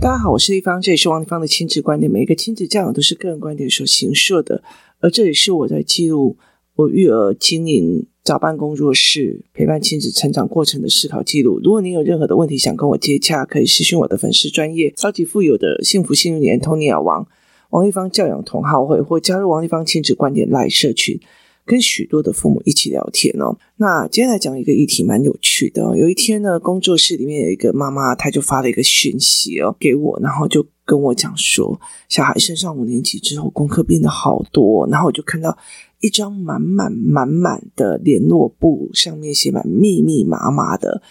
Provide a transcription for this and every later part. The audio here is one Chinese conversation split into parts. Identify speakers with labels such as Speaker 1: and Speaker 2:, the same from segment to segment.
Speaker 1: 大家好，我是丽芳，这里是王丽芳的亲子观点。每一个亲子教养都是个人观点所形塑的，而这里是我在记录我育儿经营早办工作室陪伴亲子成长过程的思考记录。如果您有任何的问题想跟我接洽，可以私讯我的粉丝专业超级富有的幸福幸运年 Tony 王王丽芳教养同好会，或加入王丽芳亲子观点 LINE 社群。跟许多的父母一起聊天哦。那接下来讲一个议题，蛮有趣的。有一天呢，工作室里面有一个妈妈，她就发了一个讯息哦给我，然后就跟我讲说，小孩升上五年级之后，功课变得好多。然后我就看到一张满满满满的联络簿，上面写满密密麻麻的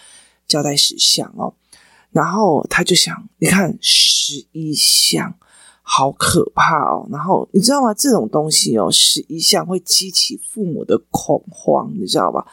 Speaker 1: 交代事项哦。然后他就想，你看十一项。好可怕哦！然后你知道吗？这种东西哦，是一向会激起父母的恐慌，你知道吧？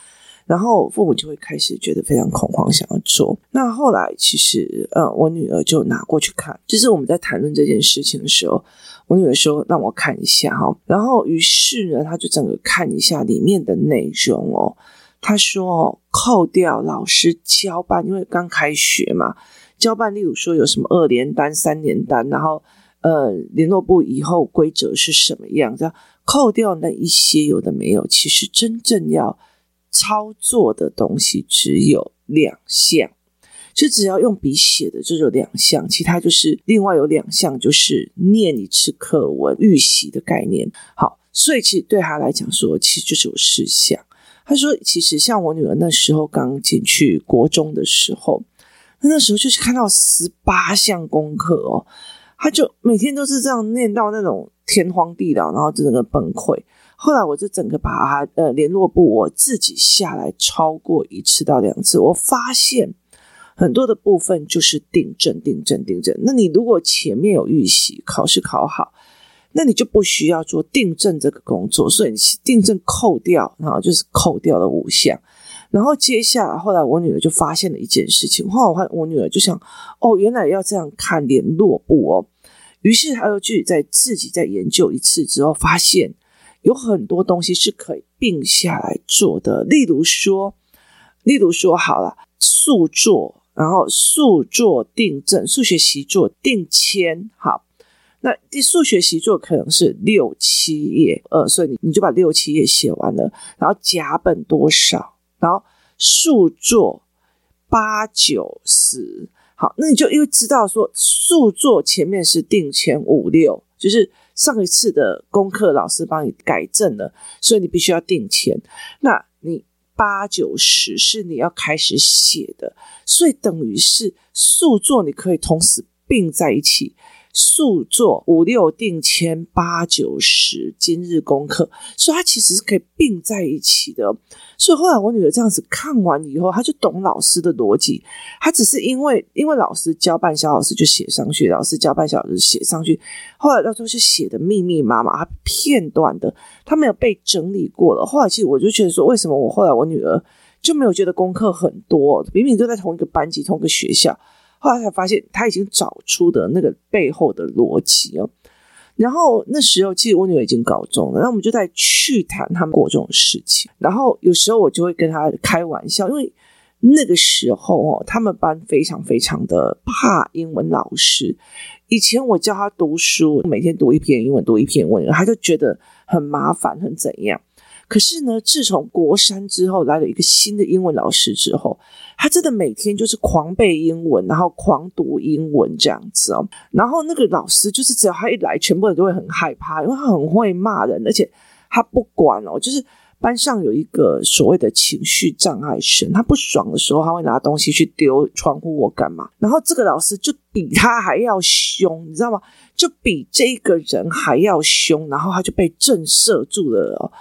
Speaker 1: 然后父母就会开始觉得非常恐慌，想要做。那后来其实，呃，我女儿就拿过去看，就是我们在谈论这件事情的时候，我女儿说让我看一下哈。然后于是呢，她就整个看一下里面的内容哦。她说，扣掉老师交办，因为刚开学嘛，交办，例如说有什么二连单、三连单，然后。呃，联络部以后规则是什么样？这样扣掉那一些有的没有，其实真正要操作的东西只有两项，就只要用笔写的就有两项，其他就是另外有两项就是念一次课文预习的概念。好，所以其实对他来讲说，其实就是有四项。他说，其实像我女儿那时候刚进去国中的时候，那时候就是看到十八项功课哦。他就每天都是这样念到那种天荒地老，然后就整个崩溃。后来我就整个把他呃联络簿我自己下来超过一次到两次，我发现很多的部分就是订正、订正、订正。那你如果前面有预习，考试考好，那你就不需要做订正这个工作，所以你订正扣掉，然后就是扣掉了五项。然后接下来，后来我女儿就发现了一件事情。后来我我女儿就想，哦，原来要这样看联络簿哦。于是他又去在自己再研究一次之后，发现有很多东西是可以并下来做的。例如说，例如说，好了，速做，然后速做订正，数学习作订签。好，那第数学习作可能是六七页，呃，所以你你就把六七页写完了，然后甲本多少？然后速做八九十，好，那你就因为知道说速做前面是定前五六，就是上一次的功课老师帮你改正了，所以你必须要定前。那你八九十是你要开始写的，所以等于是速做你可以同时并在一起。数做五六定签八九十今日功课，所以它其实是可以并在一起的。所以后来我女儿这样子看完以后，她就懂老师的逻辑。她只是因为因为老师教半，小老师就写上去；老师教半，小老师写上去。后来到时候就写的密密麻麻，片段的，她没有被整理过了。后来其实我就觉得说，为什么我后来我女儿就没有觉得功课很多？明明都在同一个班级、同一个学校。后来才发现，他已经找出的那个背后的逻辑哦。然后那时候，其实我女儿已经高中了，那我们就在去谈他们过这种事情。然后有时候我就会跟他开玩笑，因为那个时候哦，他们班非常非常的怕英文老师。以前我教他读书，每天读一篇英文，读一篇文，他就觉得很麻烦，很怎样。可是呢，自从国三之后来了一个新的英文老师之后，他真的每天就是狂背英文，然后狂读英文这样子哦。然后那个老师就是只要他一来，全部人都会很害怕，因为他很会骂人，而且他不管哦，就是班上有一个所谓的情绪障碍生，他不爽的时候，他会拿东西去丢窗户或干嘛。然后这个老师就比他还要凶，你知道吗？就比这个人还要凶，然后他就被震慑住了哦。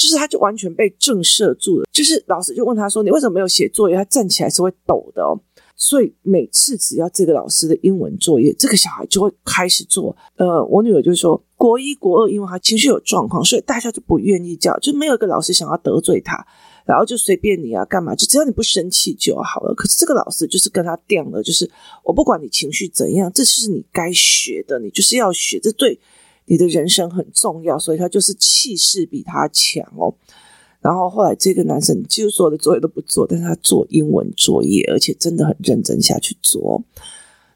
Speaker 1: 就是他，就完全被震慑住了。就是老师就问他说：“你为什么没有写作业？”他站起来是会抖的哦。所以每次只要这个老师的英文作业，这个小孩就会开始做。呃，我女儿就说：“国一、国二，因为他情绪有状况，所以大家就不愿意叫，就没有一个老师想要得罪他，然后就随便你啊，干嘛？就只要你不生气就好了。可是这个老师就是跟他定了，就是我不管你情绪怎样，这是你该学的，你就是要学，这对。”你的人生很重要，所以他就是气势比他强哦。然后后来这个男生几乎所有的作业都不做，但是他做英文作业，而且真的很认真下去做。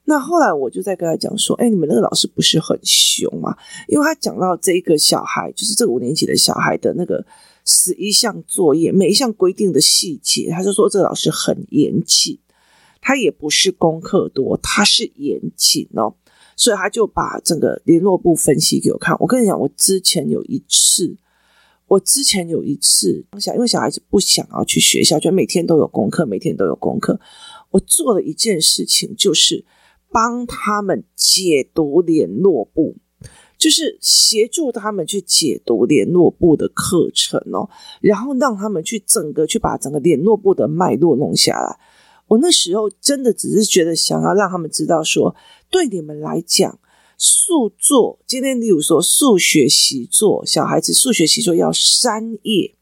Speaker 1: 那后来我就在跟他讲说：“哎，你们那个老师不是很凶吗？因为他讲到这一个小孩，就是这个五年级的小孩的那个十一项作业，每一项规定的细节，他就说这个老师很严谨。他也不是功课多，他是严谨哦。所以他就把整个联络部分析给我看。我跟你讲，我之前有一次，我之前有一次，我想因为小孩子不想要去学校，就每天都有功课，每天都有功课。我做了一件事情，就是。”帮他们解读联络部，就是协助他们去解读联络部的课程哦，然后让他们去整个去把整个联络部的脉络弄下来。我那时候真的只是觉得想要让他们知道说，对你们来讲，数作今天例如说数学习作，小孩子数学习作要三页，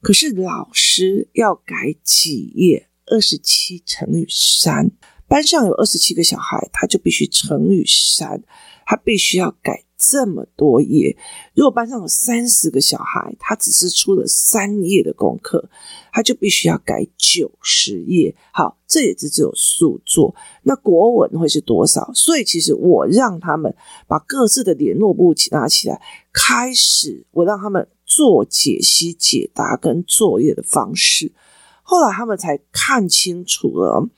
Speaker 1: 可是老师要改几页？二十七乘以三。班上有二十七个小孩，他就必须乘以三，他必须要改这么多页。如果班上有三十个小孩，他只是出了三页的功课，他就必须要改九十页。好，这也只只有数作。那国文会是多少？所以其实我让他们把各自的联络簿拿起来，开始我让他们做解析、解答跟作业的方式。后来他们才看清楚了。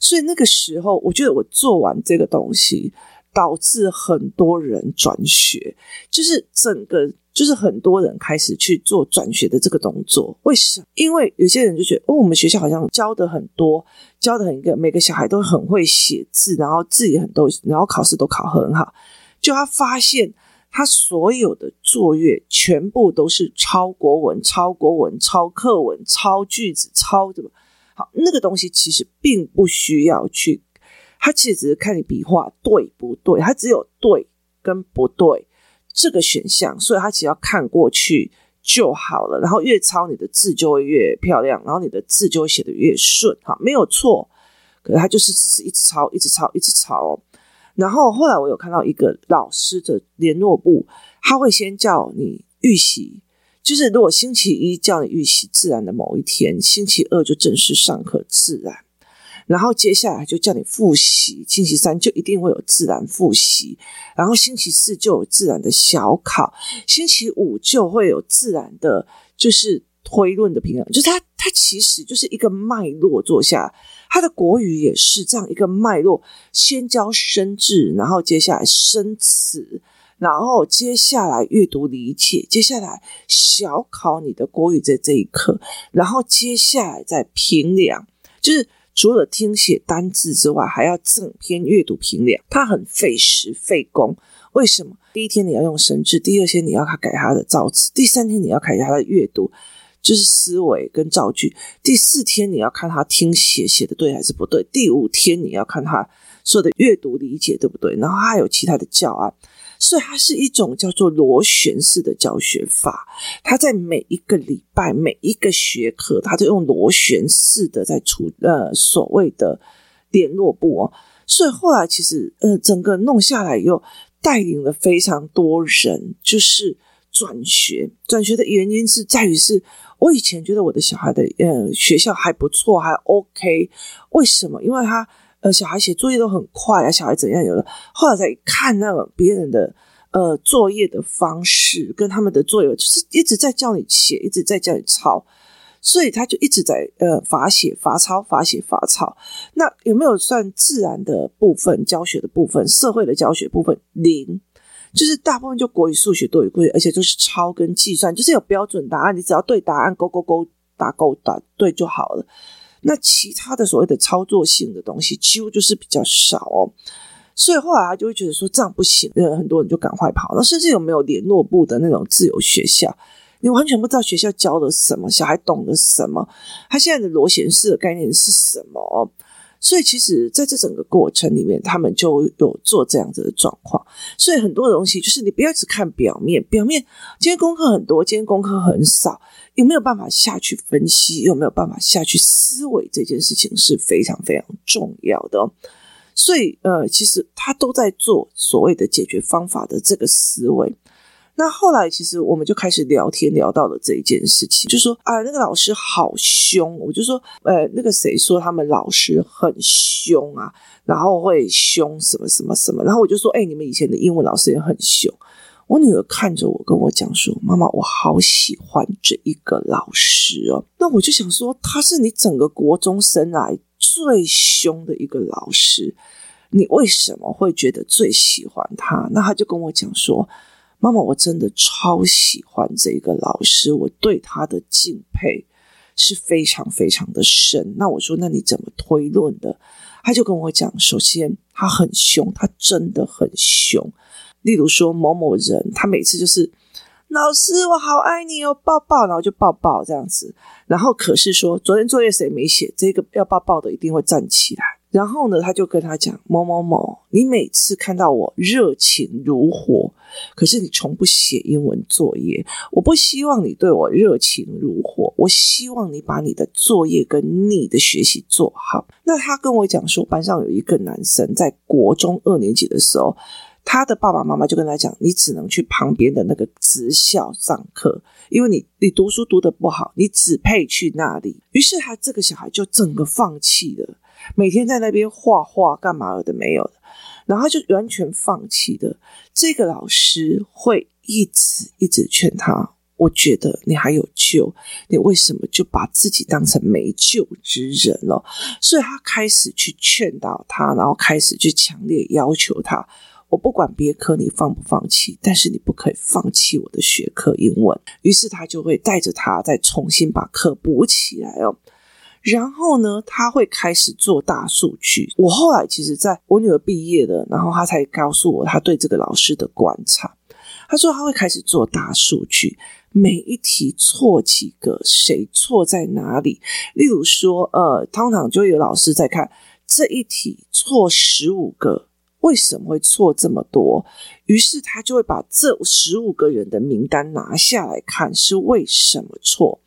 Speaker 1: 所以那个时候，我觉得我做完这个东西，导致很多人转学，就是整个就是很多人开始去做转学的这个动作。为什么？因为有些人就觉得，哦，我们学校好像教的很多，教的很一个，每个小孩都很会写字，然后字也很多，然后考试都考很好。就他发现，他所有的作业全部都是抄国文、抄国文、抄课文、抄句子、抄什么。好，那个东西其实并不需要去，他其实只是看你笔画对不对，他只有对跟不对这个选项，所以他只要看过去就好了。然后越抄你的字就会越漂亮，然后你的字就会写得越顺，哈，没有错。可是他就是只是一直抄，一直抄，一直抄。然后后来我有看到一个老师的联络簿，他会先叫你预习。就是如果星期一叫你预习自然的某一天，星期二就正式上课自然，然后接下来就叫你复习，星期三就一定会有自然复习，然后星期四就有自然的小考，星期五就会有自然的，就是推论的评量，就是它它其实就是一个脉络做下，它的国语也是这样一个脉络，先教生字，然后接下来生词。然后接下来阅读理解，接下来小考你的国语在这一课，然后接下来再评量，就是除了听写单字之外，还要整篇阅读评量，它很费时费工。为什么？第一天你要用生字，第二天你要他改他的造词，第三天你要改他的阅读，就是思维跟造句，第四天你要看他听写写的对还是不对，第五天你要看他说的阅读理解对不对，然后还有其他的教案。所以它是一种叫做螺旋式的教学法，它在每一个礼拜、每一个学科，它都用螺旋式的在出呃所谓的联络簿。所以后来其实呃整个弄下来以后，带领了非常多人，就是转学。转学的原因是在于是，我以前觉得我的小孩的呃学校还不错，还 OK。为什么？因为他。呃，小孩写作业都很快啊，小孩怎样有的？后来再看那个别人的呃作业的方式，跟他们的作业就是一直在叫你写，一直在叫你抄，所以他就一直在呃罚写、罚抄、罚写、罚抄。那有没有算自然的部分、教学的部分、社会的教学部分？零，就是大部分就国语、数学都有规，而且都是抄跟计算，就是有标准答案，你只要对答案勾勾勾打勾打对就好了。那其他的所谓的操作性的东西，几乎就是比较少哦。所以后来他就会觉得说这样不行，呃，很多人就赶快跑。那甚至有没有联络部的那种自由学校，你完全不知道学校教了什么，小孩懂了什么，他现在的螺旋式的概念是什么？所以其实在这整个过程里面，他们就有做这样子的状况。所以很多东西就是你不要只看表面，表面今天功课很多，今天功课很少。有没有办法下去分析？有没有办法下去思维？这件事情是非常非常重要的。所以，呃，其实他都在做所谓的解决方法的这个思维。那后来其实我们就开始聊天，聊到了这一件事情，就说啊，那个老师好凶，我就说，呃，那个谁说他们老师很凶啊，然后会凶什么什么什么，然后我就说，哎，你们以前的英文老师也很凶。我女儿看着我跟我讲说，妈妈，我好喜欢这一个老师哦。那我就想说，他是你整个国中生来最凶的一个老师，你为什么会觉得最喜欢他？那他就跟我讲说。妈妈，我真的超喜欢这个老师，我对他的敬佩是非常非常的深。那我说，那你怎么推论的？他就跟我讲，首先他很凶，他真的很凶。例如说某某人，他每次就是老师，我好爱你哦，抱抱，然后就抱抱这样子。然后可是说，昨天作业谁没写？这个要抱抱的一定会站起来。然后呢，他就跟他讲某某某，你每次看到我热情如火，可是你从不写英文作业。我不希望你对我热情如火，我希望你把你的作业跟你的学习做好。那他跟我讲说，班上有一个男生在国中二年级的时候，他的爸爸妈妈就跟他讲，你只能去旁边的那个职校上课，因为你你读书读得不好，你只配去那里。于是他这个小孩就整个放弃了。每天在那边画画干嘛了的没有的，然后就完全放弃的。这个老师会一直一直劝他，我觉得你还有救，你为什么就把自己当成没救之人了？所以他开始去劝导他，然后开始去强烈要求他，我不管别科你放不放弃，但是你不可以放弃我的学科英文。于是他就会带着他再重新把课补起来哦。然后呢，他会开始做大数据。我后来其实在我女儿毕业了，然后他才告诉我他对这个老师的观察。他说他会开始做大数据，每一题错几个，谁错在哪里。例如说，呃，通常就有老师在看这一题错十五个。为什么会错这么多？于是他就会把这十五个人的名单拿下来看是为什么错，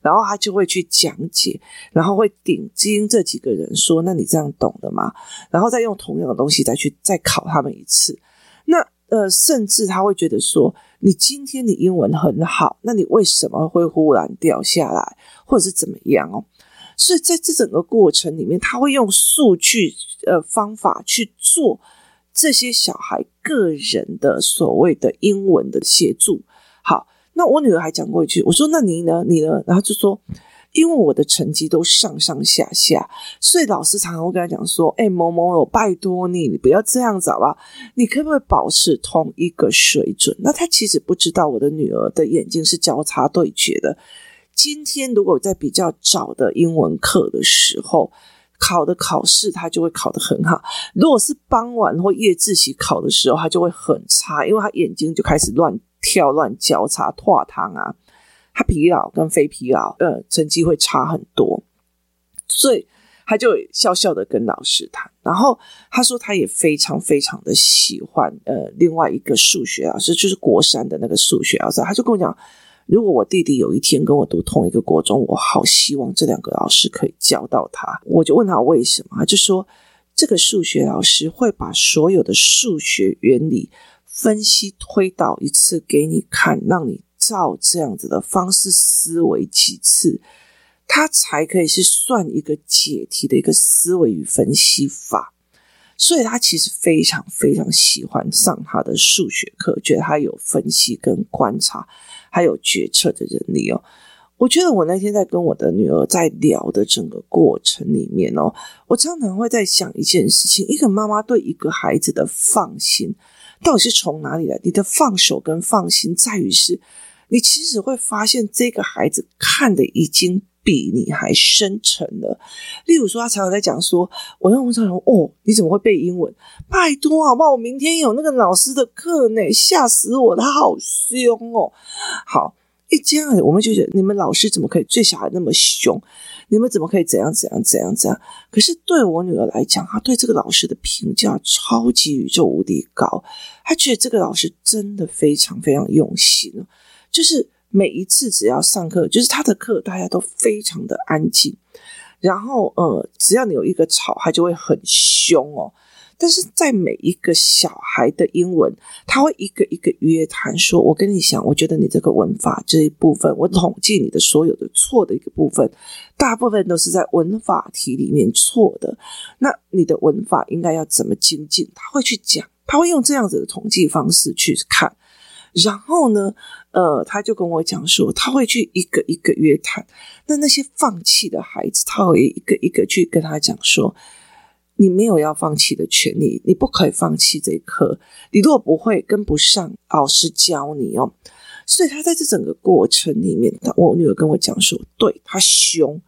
Speaker 1: 然后他就会去讲解，然后会顶金这几个人说：“那你这样懂的吗？”然后再用同样的东西再去再考他们一次。那呃，甚至他会觉得说：“你今天你英文很好，那你为什么会忽然掉下来，或者是怎么样哦？”所以在这整个过程里面，他会用数据呃方法去做。这些小孩个人的所谓的英文的协助，好，那我女儿还讲过一句，我说：“那你呢？你呢？”然后就说：“因为我的成绩都上上下下，所以老师常常会跟他讲说：‘哎，某某某，拜托你，你不要这样子好吧？你可不可以保持同一个水准？’那他其实不知道我的女儿的眼睛是交叉对决的。今天如果在比较早的英文课的时候。”考的考试，他就会考得很好。如果是傍晚或夜自习考的时候，他就会很差，因为他眼睛就开始乱跳、乱交叉、脱堂啊。他疲劳跟非疲劳，呃，成绩会差很多。所以他就笑笑的跟老师谈，然后他说他也非常非常的喜欢呃另外一个数学老师，就是国三的那个数学老师，他就跟我讲。如果我弟弟有一天跟我读同一个国中，我好希望这两个老师可以教到他。我就问他为什么，他就说这个数学老师会把所有的数学原理分析推导一次给你看，让你照这样子的方式思维几次，他才可以是算一个解题的一个思维与分析法。所以他其实非常非常喜欢上他的数学课，觉得他有分析跟观察。还有决策的能力哦，我觉得我那天在跟我的女儿在聊的整个过程里面哦，我常常会在想一件事情：一个妈妈对一个孩子的放心，到底是从哪里来？你的放手跟放心，在于是，你其实会发现这个孩子看的已经比你还深沉了。例如说，他常常在讲说：“我用常常哦，你怎么会背英文？拜托好不好？我明天有那个老师的课呢，吓死我！他好凶哦。”好，一这样我们就觉得你们老师怎么可以对小孩那么凶？你们怎么可以怎样怎样怎样怎样？可是对我女儿来讲，她对这个老师的评价超级宇宙无敌高，她觉得这个老师真的非常非常用心，就是。每一次只要上课，就是他的课，大家都非常的安静。然后，呃，只要你有一个吵，他就会很凶哦。但是在每一个小孩的英文，他会一个一个约谈说：“我跟你讲，我觉得你这个文法这一部分，我统计你的所有的错的一个部分，大部分都是在文法题里面错的。那你的文法应该要怎么精进？”他会去讲，他会用这样子的统计方式去看。然后呢，呃，他就跟我讲说，他会去一个一个约谈。那那些放弃的孩子，他会一个一个去跟他讲说，你没有要放弃的权利，你不可以放弃这一科。你如果不会跟不上，老师教你哦。所以他在这整个过程里面，我女儿跟我讲说，对，他凶，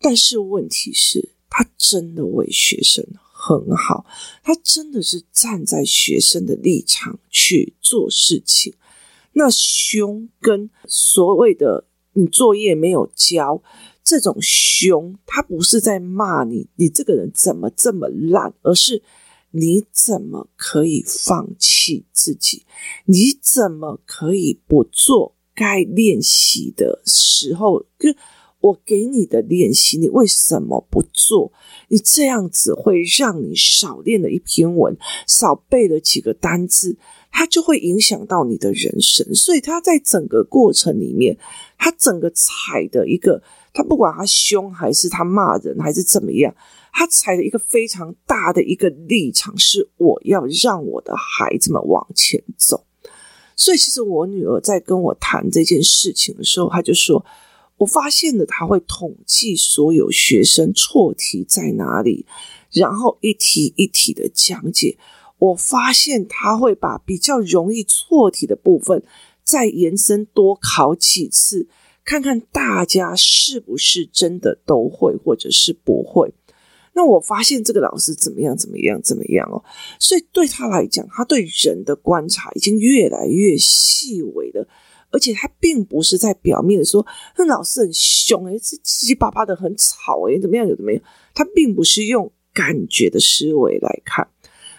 Speaker 1: 但是问题是，他真的为学生。很好，他真的是站在学生的立场去做事情。那凶跟所谓的你作业没有交这种凶，他不是在骂你，你这个人怎么这么烂，而是你怎么可以放弃自己？你怎么可以不做该练习的时候？就我给你的练习，你为什么不做？你这样子会让你少练了一篇文，少背了几个单字，它就会影响到你的人生。所以他在整个过程里面，他整个踩的一个，他不管他凶还是他骂人还是怎么样，他踩的一个非常大的一个立场，是我要让我的孩子们往前走。所以其实我女儿在跟我谈这件事情的时候，她就说。我发现了，他会统计所有学生错题在哪里，然后一题一题的讲解。我发现他会把比较容易错题的部分再延伸多考几次，看看大家是不是真的都会，或者是不会。那我发现这个老师怎么样，怎么样，怎么样哦。所以对他来讲，他对人的观察已经越来越细微了。而且他并不是在表面说，那老师很凶诶，是七七八八的很吵诶，怎么样有怎么样？他并不是用感觉的思维来看。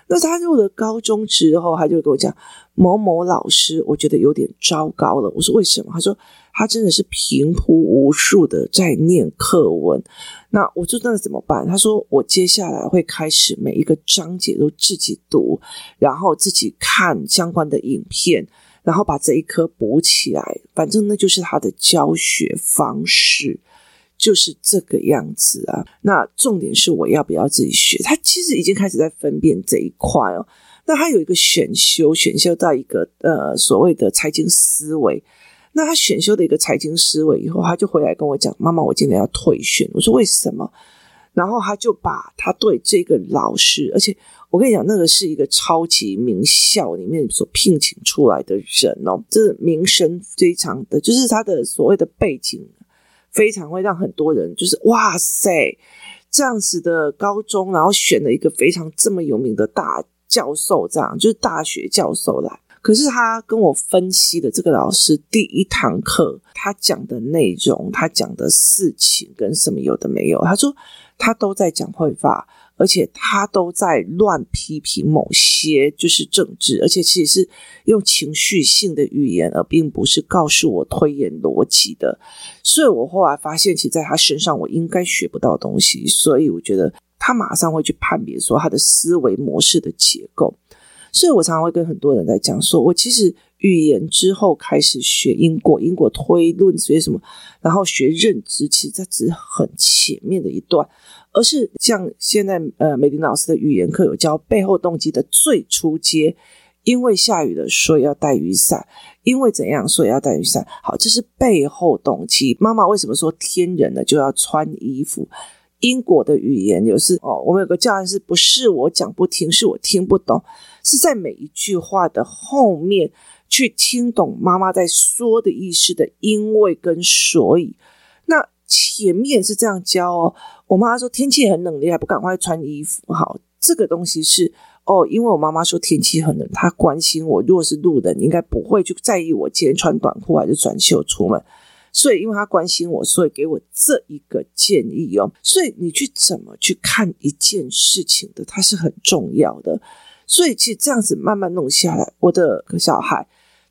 Speaker 1: 那他入了高中之后，他就跟我讲某某老师，我觉得有点糟糕了。我说为什么？他说他真的是平铺无数的在念课文。那我就那怎么办？他说我接下来会开始每一个章节都自己读，然后自己看相关的影片。然后把这一科补起来，反正那就是他的教学方式，就是这个样子啊。那重点是我要不要自己学？他其实已经开始在分辨这一块哦。那他有一个选修，选修到一个呃所谓的财经思维。那他选修的一个财经思维以后，他就回来跟我讲：“妈妈，我今天要退选。”我说：“为什么？”然后他就把他对这个老师，而且我跟你讲，那个是一个超级名校里面所聘请出来的人哦，这名声非常的，就是他的所谓的背景，非常会让很多人就是哇塞，这样子的高中，然后选了一个非常这么有名的大教授，这样就是大学教授来。可是他跟我分析的这个老师第一堂课，他讲的内容，他讲的事情跟什么有的没有，他说。他都在讲会法，而且他都在乱批评某些就是政治，而且其实是用情绪性的语言，而并不是告诉我推演逻辑的。所以我后来发现，其实在他身上我应该学不到东西，所以我觉得他马上会去判别说他的思维模式的结构。所以我常常会跟很多人在讲说，我其实。语言之后开始学因果，因果推论学什么，然后学认知，其实这只是很前面的一段，而是像现在呃美玲老师的语言课有教背后动机的最初阶，因为下雨了，所以要带雨伞，因为怎样，所以要带雨伞。好，这是背后动机。妈妈为什么说天冷了就要穿衣服？因果的语言有是哦，我们有个教案是不是我讲不听，是我听不懂，是在每一句话的后面。去听懂妈妈在说的意思的因为跟所以，那前面是这样教哦。我妈妈说天气很冷，你还不赶快穿衣服？好，这个东西是哦，因为我妈妈说天气很冷，她关心我。如果是路人，应该不会去在意我今天穿短裤还是短袖出门。所以，因为她关心我，所以给我这一个建议哦。所以，你去怎么去看一件事情的，它是很重要的。所以，其实这样子慢慢弄下来，我的小孩。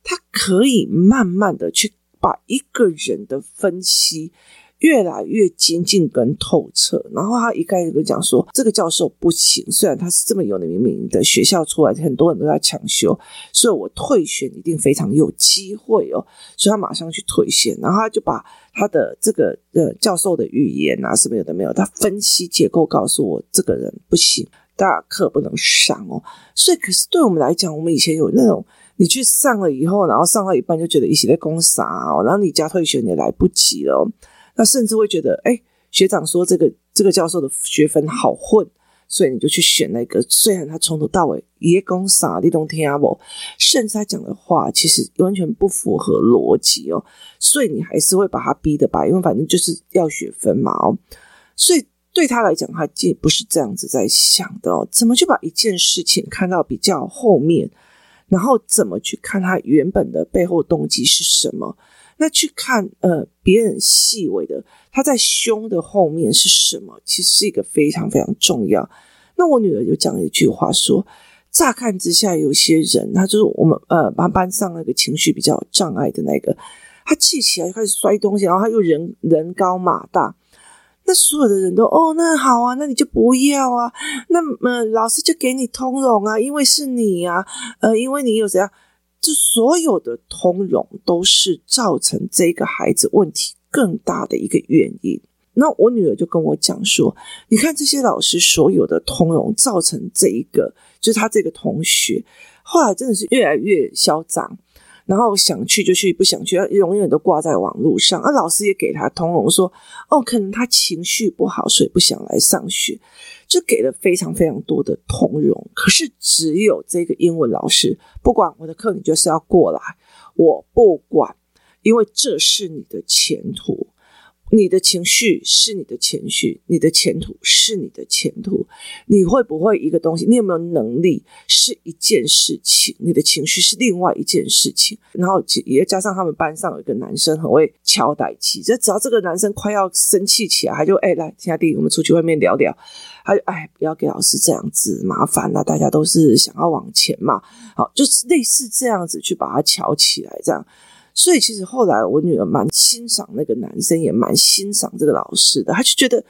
Speaker 1: 他可以慢慢的去把一个人的分析越来越精进跟透彻。然后他一概就讲说，这个教授不行，虽然他是这么有名名的学校出来，很多人都要抢修，所以我退选一定非常有机会哦。所以他马上去退选，然后他就把他的这个呃教授的语言啊什么有的没有，他分析结构告诉我，这个人不行，大课不能上哦。所以，可是对我们来讲，我们以前有那种。你去上了以后，然后上到一半就觉得一起在攻杀哦，然后你加退选也来不及了，那甚至会觉得，哎，学长说这个这个教授的学分好混，所以你就去选那个，虽然他从头到尾也攻杀，你懂听不？甚至他讲的话其实完全不符合逻辑哦，所以你还是会把他逼的吧，因为反正就是要学分嘛哦，所以对他来讲，他既不是这样子在想的哦，怎么去把一件事情看到比较后面？然后怎么去看他原本的背后动机是什么？那去看呃别人细微的他在胸的后面是什么？其实是一个非常非常重要。那我女儿就讲了一句话说：乍看之下，有些人他就是我们呃班班上那个情绪比较障碍的那个，他气起来就开始摔东西，然后他又人人高马大。那所有的人都哦，那好啊，那你就不要啊。那么、呃、老师就给你通融啊，因为是你啊，呃，因为你有怎样，这所有的通融都是造成这个孩子问题更大的一个原因。那我女儿就跟我讲说，你看这些老师所有的通融，造成这一个，就是他这个同学后来真的是越来越嚣张。然后想去就去，不想去，永远都挂在网络上。啊老师也给他通融说：“哦，可能他情绪不好，所以不想来上学。”就给了非常非常多的通融。可是只有这个英文老师，不管我的课，你就是要过来，我不管，因为这是你的前途。你的情绪是你的情绪，你的前途是你的前途。你会不会一个东西？你有没有能力是一件事情，你的情绪是另外一件事情。然后也加上他们班上有一个男生很会敲代气，就只要这个男生快要生气起来，他就哎来，亲爱的，我们出去外面聊聊。他就哎，不要给老师这样子麻烦了，大家都是想要往前嘛。好，就是类似这样子去把他敲起来，这样。所以其实后来我女儿蛮欣赏那个男生，也蛮欣赏这个老师的。她就觉得，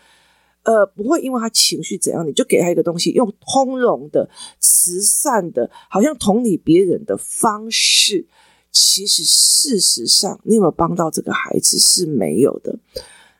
Speaker 1: 呃，不会因为他情绪怎样，你就给他一个东西，用通融的、慈善的，好像同理别人的方式。其实事实上，你有没有帮到这个孩子是没有的。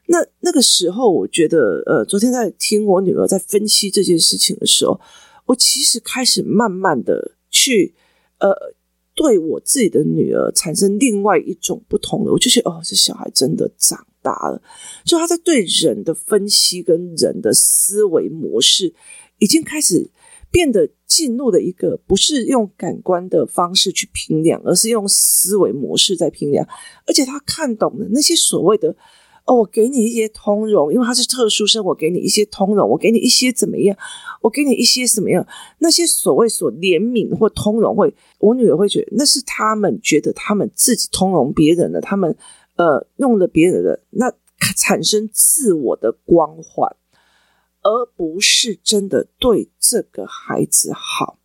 Speaker 1: 那那个时候，我觉得，呃，昨天在听我女儿在分析这件事情的时候，我其实开始慢慢的去，呃。对我自己的女儿产生另外一种不同的，我就觉得哦，这小孩真的长大了，就他在对人的分析跟人的思维模式，已经开始变得进入了一个不是用感官的方式去评量，而是用思维模式在评量，而且他看懂了那些所谓的。哦，我给你一些通融，因为他是特殊生，我给你一些通融，我给你一些怎么样？我给你一些什么样？那些所谓所怜悯或通融会，我女儿会觉得那是他们觉得他们自己通融别人的，他们呃用了别人的，那产生自我的光环，而不是真的对这个孩子好。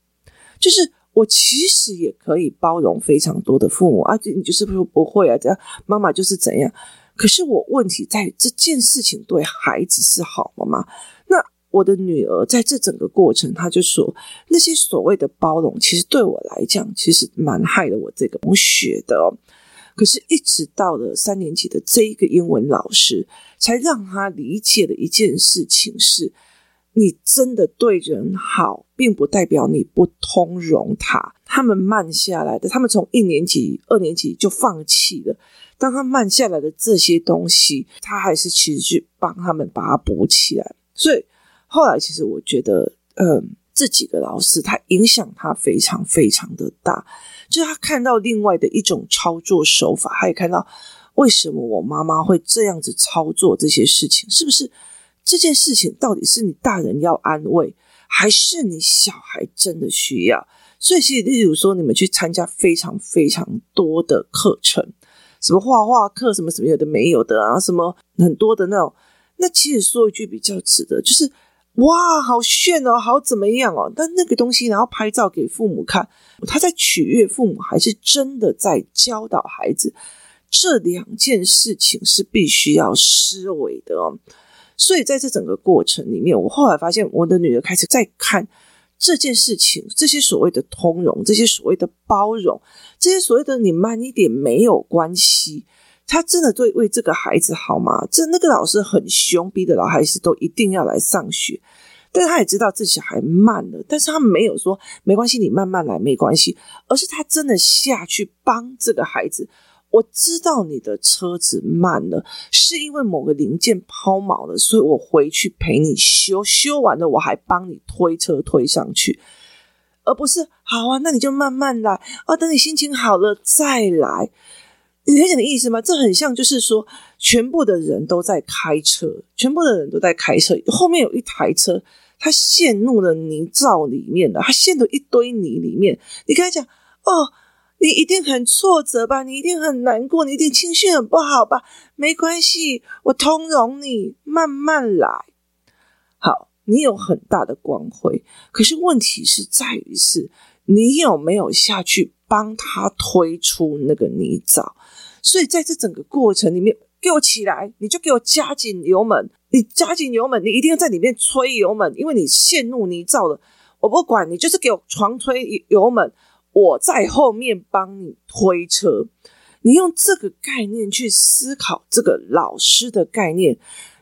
Speaker 1: 就是我其实也可以包容非常多的父母啊，你就是说不会啊，这样妈妈就是怎样。可是我问题在这件事情对孩子是好的吗？那我的女儿在这整个过程，她就说那些所谓的包容，其实对我来讲，其实蛮害了我这个同学的哦。可是，一直到了三年级的这一个英文老师，才让他理解了一件事情是：你真的对人好，并不代表你不通融他。他们慢下来的，他们从一年级、二年级就放弃了。当他慢下来的这些东西，他还是其实去帮他们把它补起来。所以后来，其实我觉得，嗯，这几个老师他影响他非常非常的大。就是他看到另外的一种操作手法，他也看到为什么我妈妈会这样子操作这些事情，是不是这件事情到底是你大人要安慰，还是你小孩真的需要？所以，其实例如说，你们去参加非常非常多的课程。什么画画课，什么什么有的没有的啊，什么很多的那种。那其实说一句比较值得，就是哇，好炫哦，好怎么样哦？但那个东西，然后拍照给父母看，他在取悦父母，还是真的在教导孩子？这两件事情是必须要思维的哦。所以在这整个过程里面，我后来发现，我的女儿开始在看这件事情，这些所谓的通融，这些所谓的包容，这些所谓的你慢一点没有关系，他真的对为这个孩子好吗？这那个老师很凶，逼的老孩子都一定要来上学，但是他也知道这小孩慢了，但是他没有说没关系，你慢慢来没关系，而是他真的下去帮这个孩子。我知道你的车子慢了，是因为某个零件抛锚了，所以我回去陪你修，修完了我还帮你推车推上去，而不是好啊，那你就慢慢来啊，等你心情好了再来。你理解的意思吗？这很像就是说，全部的人都在开车，全部的人都在开车，后面有一台车，它陷入了泥沼里面了，它陷入一堆泥里面，你跟他讲哦。你一定很挫折吧？你一定很难过，你一定情绪很不好吧？没关系，我通融你，慢慢来。好，你有很大的光辉，可是问题是在于是，你有没有下去帮他推出那个泥沼？所以在这整个过程里面，给我起来，你就给我加紧油门，你加紧油门，你一定要在里面吹油门，因为你陷入泥沼了。我不管你，就是给我狂推油门。我在后面帮你推车，你用这个概念去思考这个老师的概念，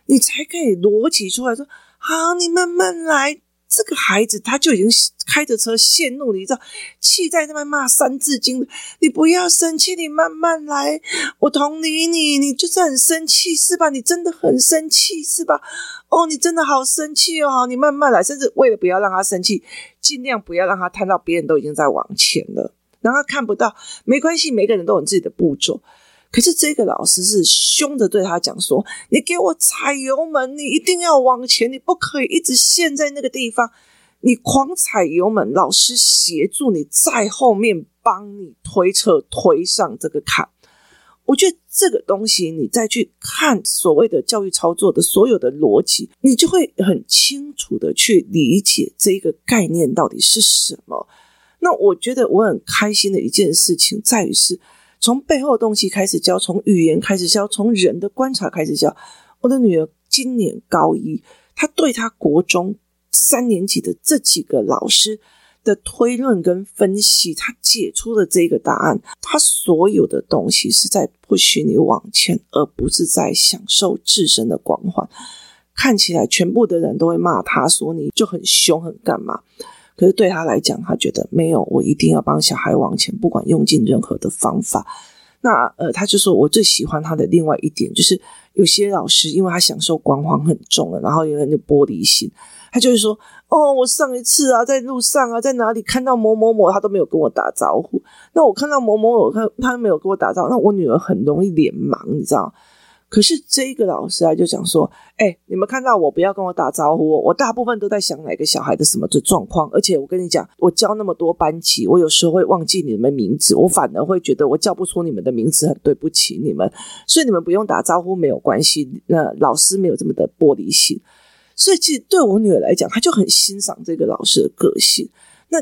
Speaker 1: 你才可以逻辑出来说：好，你慢慢来。这个孩子他就已经开着车陷入了，你知道，气在那边骂三字经。你不要生气，你慢慢来，我同理你。你就是很生气是吧？你真的很生气是吧？哦，你真的好生气哦，你慢慢来。甚至为了不要让他生气，尽量不要让他看到别人都已经在往前了，让他看不到。没关系，每个人都有自己的步骤。可是这个老师是凶的对他讲说：“你给我踩油门，你一定要往前，你不可以一直陷在那个地方。你狂踩油门，老师协助你在后面帮你推车推上这个坎。我觉得这个东西，你再去看所谓的教育操作的所有的逻辑，你就会很清楚的去理解这个概念到底是什么。那我觉得我很开心的一件事情在于是。”从背后的东西开始教，从语言开始教，从人的观察开始教。我的女儿今年高一，她对她国中三年级的这几个老师的推论跟分析，她解出了这个答案。她所有的东西是在 push 你往前，而不是在享受自身的光环。看起来全部的人都会骂她说你就很凶，很干嘛？可是对他来讲，他觉得没有，我一定要帮小孩往前，不管用尽任何的方法。那呃，他就说我最喜欢他的另外一点，就是有些老师，因为他享受光环很重了，然后有人就玻璃心，他就会说：“哦，我上一次啊，在路上啊，在哪里看到某某某，他都没有跟我打招呼。那我看到某某某，他他没有跟我打招呼，那我女儿很容易脸盲，你知道。”可是这一个老师啊，就讲说：“哎、你们看到我不要跟我打招呼，我大部分都在想哪个小孩的什么的状况。而且我跟你讲，我教那么多班级，我有时候会忘记你们名字，我反而会觉得我叫不出你们的名字，很对不起你们。所以你们不用打招呼没有关系。那老师没有这么的玻璃心，所以其实对我女儿来讲，她就很欣赏这个老师的个性。那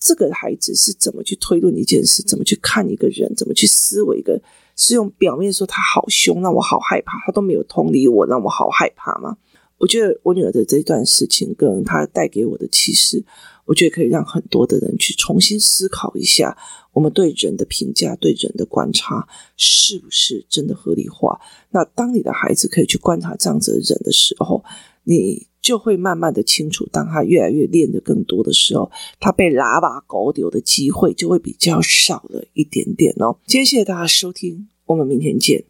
Speaker 1: 这个孩子是怎么去推论一件事，怎么去看一个人，怎么去思维一个。”是用表面说他好凶，让我好害怕，他都没有同理我，让我好害怕吗？我觉得我女儿的这段事情跟她带给我的启示，我觉得可以让很多的人去重新思考一下，我们对人的评价、对人的观察是不是真的合理化？那当你的孩子可以去观察这样子的人的时候，你就会慢慢的清楚，当他越来越练的更多的时候，他被喇叭狗丢的机会就会比较少了一点点哦。今天谢谢大家收听，我们明天见。